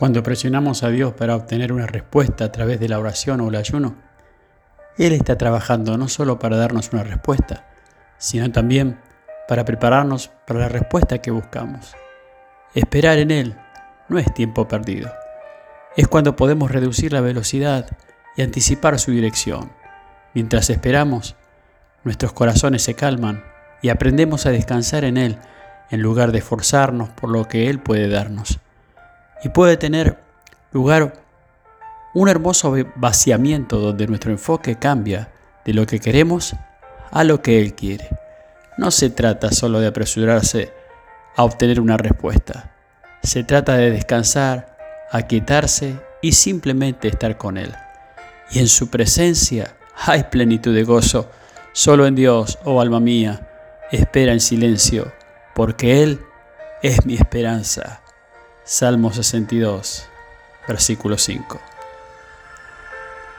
Cuando presionamos a Dios para obtener una respuesta a través de la oración o el ayuno, Él está trabajando no solo para darnos una respuesta, sino también para prepararnos para la respuesta que buscamos. Esperar en Él no es tiempo perdido. Es cuando podemos reducir la velocidad y anticipar su dirección. Mientras esperamos, nuestros corazones se calman y aprendemos a descansar en Él en lugar de esforzarnos por lo que Él puede darnos y puede tener lugar un hermoso vaciamiento donde nuestro enfoque cambia de lo que queremos a lo que Él quiere. No se trata solo de apresurarse a obtener una respuesta. Se trata de descansar, aquietarse y simplemente estar con Él. Y en su presencia hay plenitud de gozo. Solo en Dios, oh alma mía, espera en silencio, porque Él es mi esperanza. Salmo 62, versículo 5.